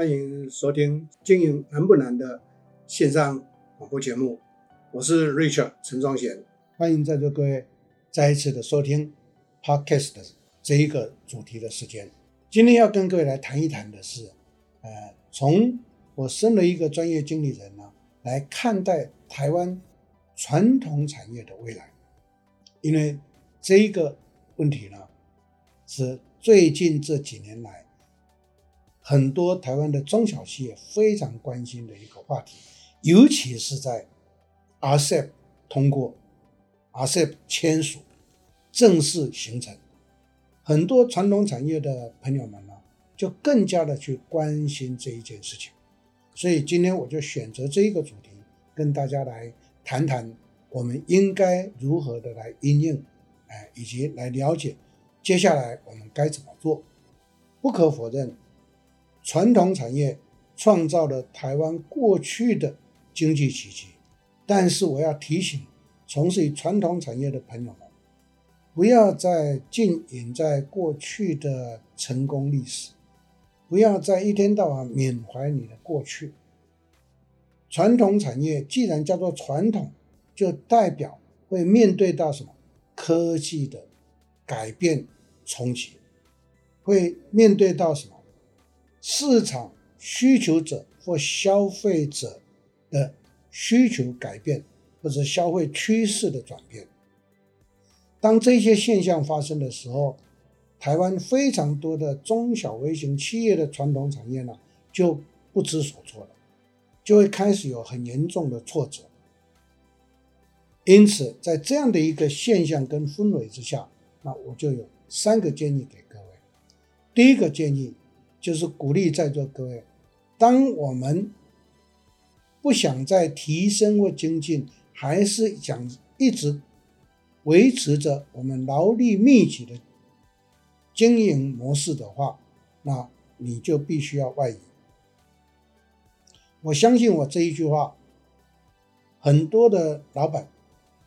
欢迎收听《经营难不难》的线上广播节目，我是 Richard 陈宗贤，欢迎在座各位再一次的收听 Podcast 的这一个主题的时间。今天要跟各位来谈一谈的是，呃，从我身为一个专业经理人呢，来看待台湾传统产业的未来，因为这一个问题呢，是最近这几年来。很多台湾的中小企业非常关心的一个话题，尤其是在 RCEP 通过、RCEP 签署、正式形成，很多传统产业的朋友们呢，就更加的去关心这一件事情。所以今天我就选择这一个主题，跟大家来谈谈，我们应该如何的来应用，哎，以及来了解接下来我们该怎么做。不可否认。传统产业创造了台湾过去的经济奇迹，但是我要提醒从事于传统产业的朋友们，不要再浸淫在过去的成功历史，不要再一天到晚缅怀你的过去。传统产业既然叫做传统，就代表会面对到什么科技的改变冲击，会面对到什么？市场需求者或消费者的需求改变，或者消费趋势的转变。当这些现象发生的时候，台湾非常多的中小微型企业的传统产业呢，就不知所措了，就会开始有很严重的挫折。因此，在这样的一个现象跟氛围之下，那我就有三个建议给各位。第一个建议。就是鼓励在座各位，当我们不想再提升或精进，还是想一直维持着我们劳力密集的经营模式的话，那你就必须要外移。我相信我这一句话，很多的老板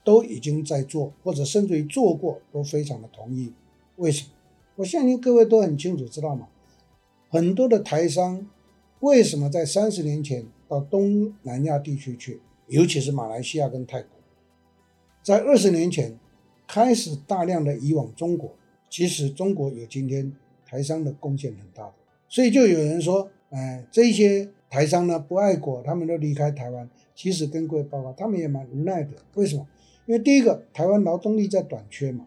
都已经在做，或者甚至于做过，都非常的同意。为什么？我相信各位都很清楚，知道吗？很多的台商为什么在三十年前到东南亚地区去，尤其是马来西亚跟泰国，在二十年前开始大量的移往中国？其实中国有今天台商的贡献很大的，所以就有人说，哎，这些台商呢不爱国，他们都离开台湾。其实跟各位报告，他们也蛮无奈的。为什么？因为第一个，台湾劳动力在短缺嘛；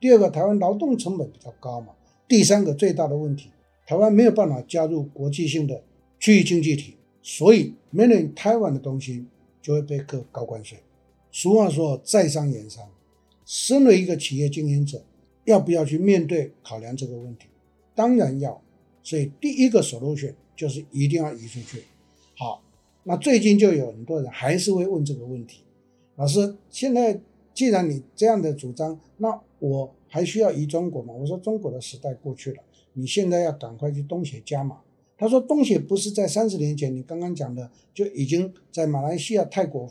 第二个，台湾劳动成本比较高嘛；第三个，最大的问题。台湾没有办法加入国际性的区域经济体，所以 m a n 台湾的东西就会被课高关税。俗话说，在商言商，身为一个企业经营者，要不要去面对考量这个问题？当然要。所以第一个 solution 就是一定要移出去。好，那最近就有很多人还是会问这个问题：老师，现在既然你这样的主张，那我还需要移中国吗？我说中国的时代过去了。你现在要赶快去东协加码。他说东协不是在三十年前你刚刚讲的就已经在马来西亚、泰国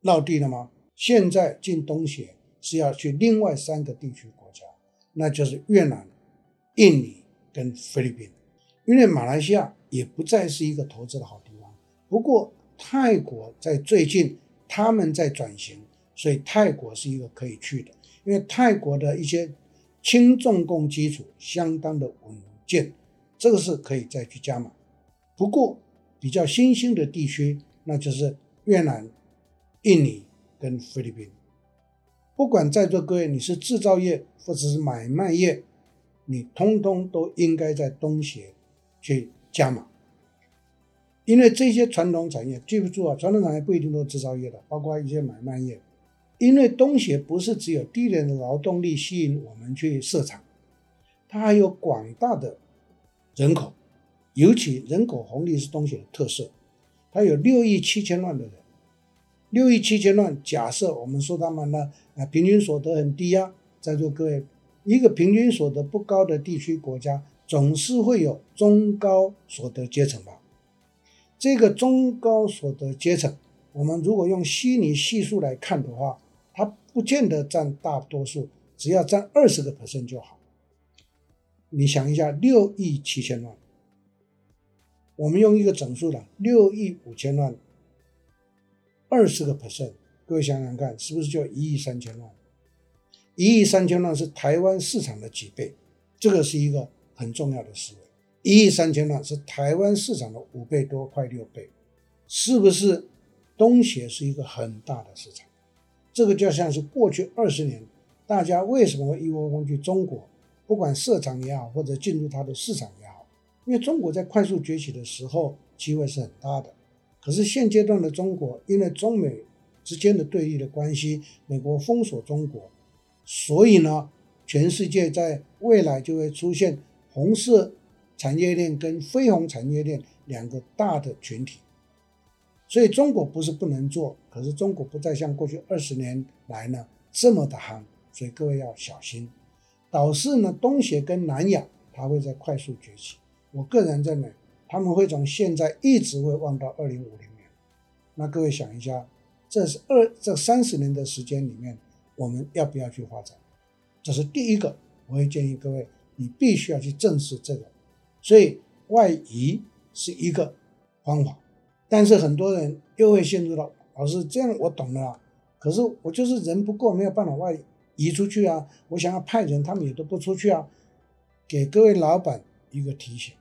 落地了吗？现在进东协是要去另外三个地区国家，那就是越南、印尼跟菲律宾。因为马来西亚也不再是一个投资的好地方。不过泰国在最近他们在转型，所以泰国是一个可以去的。因为泰国的一些。轻重工基础相当的稳健，这个是可以再去加码。不过比较新兴的地区，那就是越南、印尼跟菲律宾。不管在座各位你是制造业或者是买卖业，你通通都应该在东协去加码。因为这些传统产业，记不住啊，传统产业不一定都是制造业的，包括一些买卖业。因为东协不是只有低廉的劳动力吸引我们去设厂，它还有广大的人口，尤其人口红利是东协的特色。它有六亿七千万的人，六亿七千万。假设我们说他们呢，啊，平均所得很低啊，在座各位，一个平均所得不高的地区国家，总是会有中高所得阶层吧？这个中高所得阶层，我们如果用虚拟系数来看的话，不见得占大多数，只要占二十个 percent 就好。你想一下，六亿七千万，我们用一个整数的，六亿五千万，二十个 percent，各位想想看，是不是就一亿三千万？一亿三千万是台湾市场的几倍？这个是一个很重要的思维。一亿三千万是台湾市场的五倍多，快六倍，是不是？东协是一个很大的市场，这个就像是过去二十年，大家为什么会一窝蜂去中国，不管设厂也好，或者进入它的市场也好，因为中国在快速崛起的时候，机会是很大的。可是现阶段的中国，因为中美之间的对立的关系，美国封锁中国，所以呢，全世界在未来就会出现红色产业链跟非红产业链两个大的群体。所以中国不是不能做，可是中国不再像过去二十年来呢这么的夯，所以各位要小心。导致呢东协跟南亚它会在快速崛起，我个人认为他们会从现在一直会旺到二零五零年。那各位想一下，这是二这三十年的时间里面，我们要不要去发展？这是第一个，我会建议各位，你必须要去正视这个。所以外移是一个方法。但是很多人又会陷入到老师这样，我懂了，可是我就是人不够，没有办法外移出去啊。我想要派人，他们也都不出去啊。给各位老板一个提醒：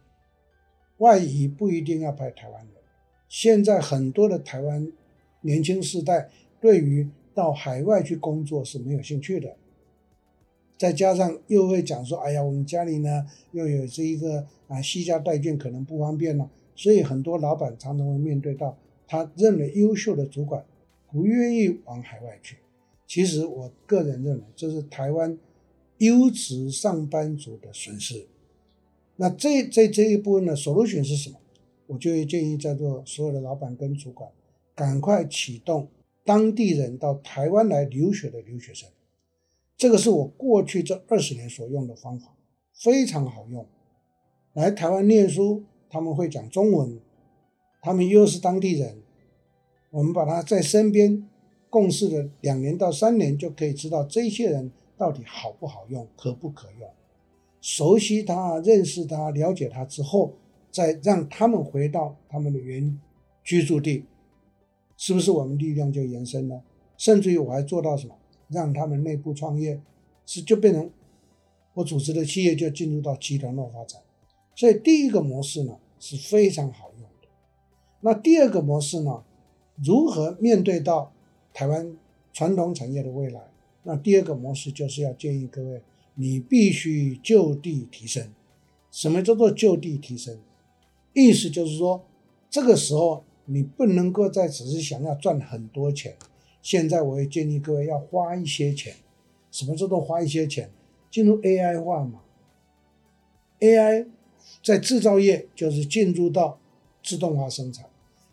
外移不一定要派台湾人。现在很多的台湾年轻世代对于到海外去工作是没有兴趣的，再加上又会讲说：“哎呀，我们家里呢又有这一个啊，西家带眷可能不方便了。”所以很多老板常常会面对到，他认为优秀的主管不愿意往海外去。其实我个人认为，这是台湾优质上班族的损失。那这这这一部分的 solution 是什么？我就会建议在座所有的老板跟主管，赶快启动当地人到台湾来留学的留学生。这个是我过去这二十年所用的方法，非常好用。来台湾念书。他们会讲中文，他们又是当地人，我们把他在身边共事了两年到三年，就可以知道这些人到底好不好用，可不可用。熟悉他、认识他、了解他之后，再让他们回到他们的原居住地，是不是我们力量就延伸了？甚至于我还做到什么？让他们内部创业，是就变成我组织的企业就进入到集团化发展。所以第一个模式呢是非常好用的，那第二个模式呢，如何面对到台湾传统产业的未来？那第二个模式就是要建议各位，你必须就地提升。什么叫做就地提升？意思就是说，这个时候你不能够再只是想要赚很多钱。现在我也建议各位要花一些钱。什么叫做花一些钱？进入 AI 化嘛，AI。在制造业就是进入到自动化生产，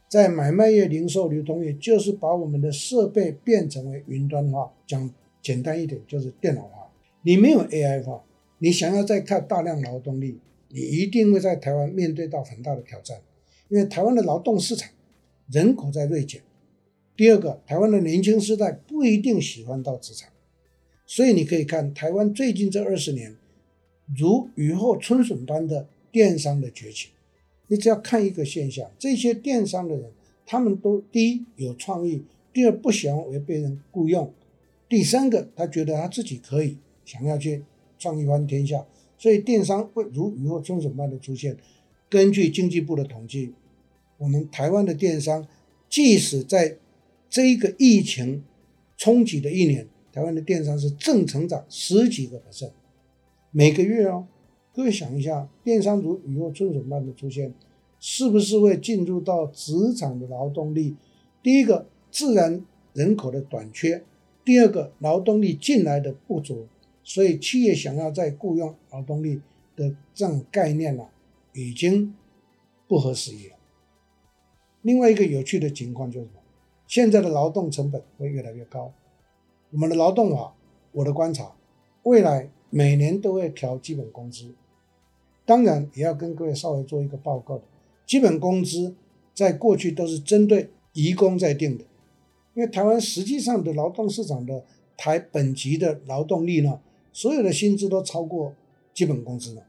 在买卖业、零售、流通业就是把我们的设备变成为云端化。讲简单一点，就是电脑化。你没有 AI 化，你想要再看大量劳动力，你一定会在台湾面对到很大的挑战，因为台湾的劳动市场人口在锐减。第二个，台湾的年轻世代不一定喜欢到职场，所以你可以看台湾最近这二十年如雨后春笋般的。电商的崛起，你只要看一个现象，这些电商的人，他们都第一有创意，第二不喜欢为被人雇佣，第三个他觉得他自己可以，想要去创一番天下，所以电商会如雨后春笋般的出现。根据经济部的统计，我们台湾的电商，即使在这一个疫情冲击的一年，台湾的电商是正成长十几个百分，每个月哦。各位想一下，电商如雨后春笋般的出现，是不是会进入到职场的劳动力？第一个，自然人口的短缺；第二个，劳动力进来的不足，所以企业想要再雇佣劳动力的这种概念呢、已经不合时宜了。另外一个有趣的情况就是什么？现在的劳动成本会越来越高。我们的劳动法，我的观察，未来每年都会调基本工资。当然也要跟各位稍微做一个报告的，基本工资在过去都是针对移工在定的，因为台湾实际上的劳动市场的台本级的劳动力呢，所有的薪资都超过基本工资了。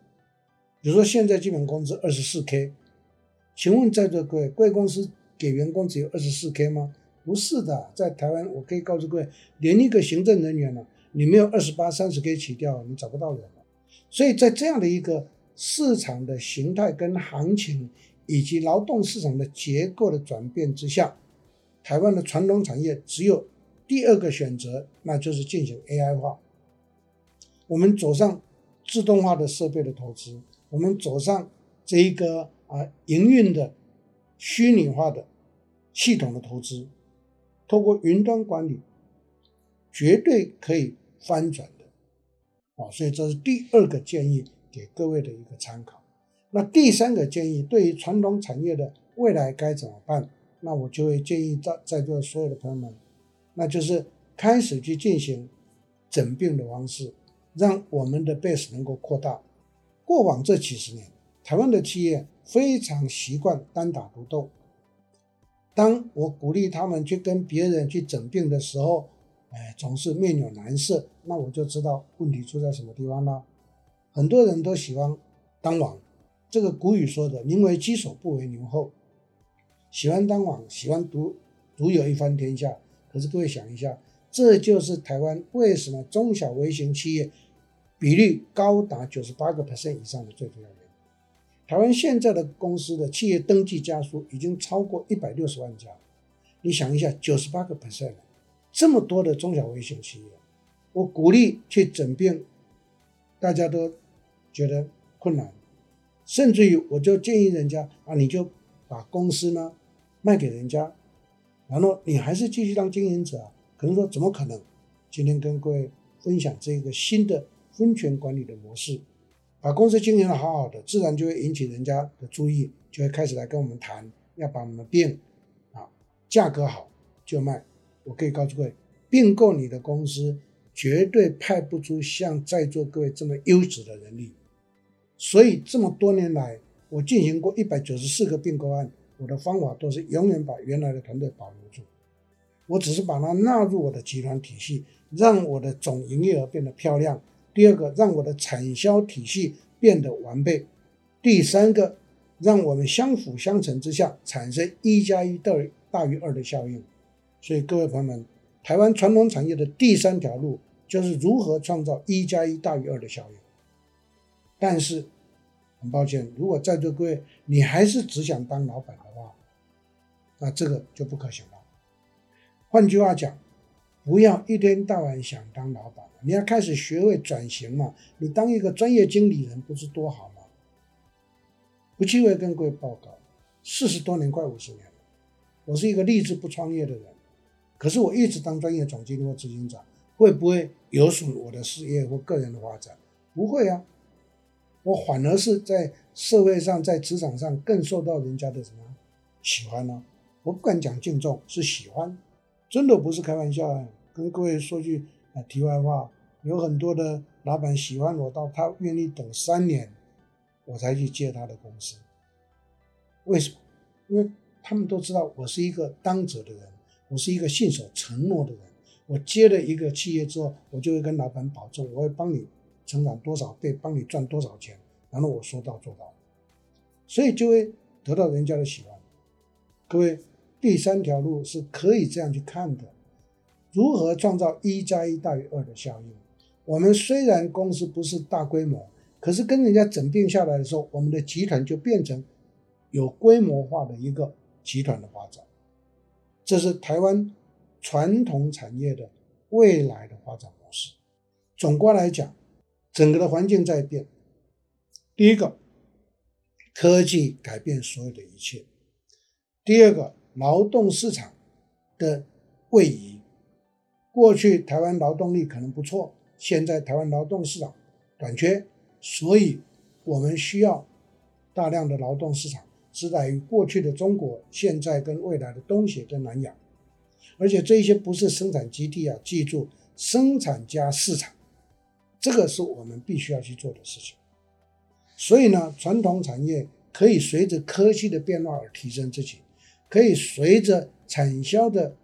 比如说现在基本工资二十四 K，请问在座各位，贵公司给员工只有二十四 K 吗？不是的，在台湾，我可以告诉各位，连一个行政人员呢，你没有二十八、三十 K 起跳，你找不到人了。所以在这样的一个市场的形态跟行情，以及劳动市场的结构的转变之下，台湾的传统产业只有第二个选择，那就是进行 AI 化。我们走上自动化的设备的投资，我们走上这一个啊营运的虚拟化的系统的投资，透过云端管理，绝对可以翻转的啊！所以这是第二个建议，给各位的一个参考。那第三个建议，对于传统产业的未来该怎么办？那我就会建议在在座所有的朋友们，那就是开始去进行整并的方式，让我们的 base 能够扩大。过往这几十年，台湾的企业非常习惯单打独斗。当我鼓励他们去跟别人去整病的时候，哎，总是面有难色。那我就知道问题出在什么地方了。很多人都喜欢当王。这个古语说的“宁为鸡首，不为牛后”，喜欢当王，喜欢独独有一番天下。可是各位想一下，这就是台湾为什么中小微型企业比率高达九十八个 percent 以上的最重要原因。台湾现在的公司的企业登记家数已经超过一百六十万家。你想一下，九十八个 percent，这么多的中小微型企业，我鼓励去整并，大家都觉得困难。甚至于，我就建议人家啊，你就把公司呢卖给人家，然后你还是继续当经营者啊。可能说怎么可能？今天跟各位分享这个新的分权管理的模式，把公司经营的好好的，自然就会引起人家的注意，就会开始来跟我们谈，要把我们并啊，价格好就卖。我可以告诉各位，并购你的公司绝对派不出像在座各位这么优质的人力。所以这么多年来，我进行过一百九十四个并购案，我的方法都是永远把原来的团队保留住，我只是把它纳入我的集团体系，让我的总营业额变得漂亮。第二个，让我的产销体系变得完备。第三个，让我们相辅相成之下产生一加一大于大于二的效应。所以各位朋友们，台湾传统产业的第三条路就是如何创造一加一大于二的效应。但是，很抱歉，如果在座各位你还是只想当老板的话，那这个就不可行了。换句话讲，不要一天到晚想当老板，你要开始学会转型嘛。你当一个专业经理人不是多好吗？不忌讳跟各位报告，四十多年，快五十年了，我是一个立志不创业的人，可是我一直当专业总经理或执行长，会不会有损我的事业或个人的发展？不会啊。我反而是在社会上，在职场上更受到人家的什么喜欢呢？我不敢讲敬重，是喜欢，真的不是开玩笑啊。跟各位说句啊，题外话，有很多的老板喜欢我到他愿意等三年，我才去接他的公司。为什么？因为他们都知道我是一个当责的人，我是一个信守承诺的人。我接了一个企业之后，我就会跟老板保证，我会帮你。成长多少倍，帮你赚多少钱，然后我说到做到，所以就会得到人家的喜欢。各位，第三条路是可以这样去看的：如何创造一加一大于二的效应？我们虽然公司不是大规模，可是跟人家整并下来的时候，我们的集团就变成有规模化的一个集团的发展。这是台湾传统产业的未来的发展模式。总括来讲。整个的环境在变。第一个，科技改变所有的一切；第二个，劳动市场的位移。过去台湾劳动力可能不错，现在台湾劳动市场短缺，所以我们需要大量的劳动市场，是在于过去的中国，现在跟未来的东协跟南亚。而且这些不是生产基地啊，记住，生产加市场。这个是我们必须要去做的事情，所以呢，传统产业可以随着科技的变化而提升自己，可以随着产销的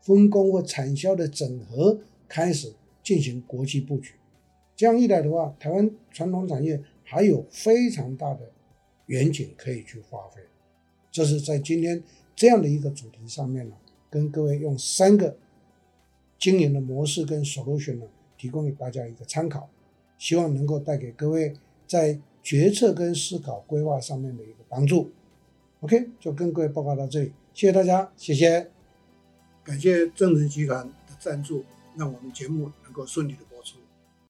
分工或产销的整合开始进行国际布局。这样一来的话，台湾传统产业还有非常大的远景可以去发挥。这是在今天这样的一个主题上面呢，跟各位用三个经营的模式跟 solution 呢，提供给大家一个参考，希望能够带给各位在决策跟思考规划上面的一个帮助。OK，就跟各位报告到这里，谢谢大家，谢谢，感谢正直集团的赞助，让我们节目能够顺利的。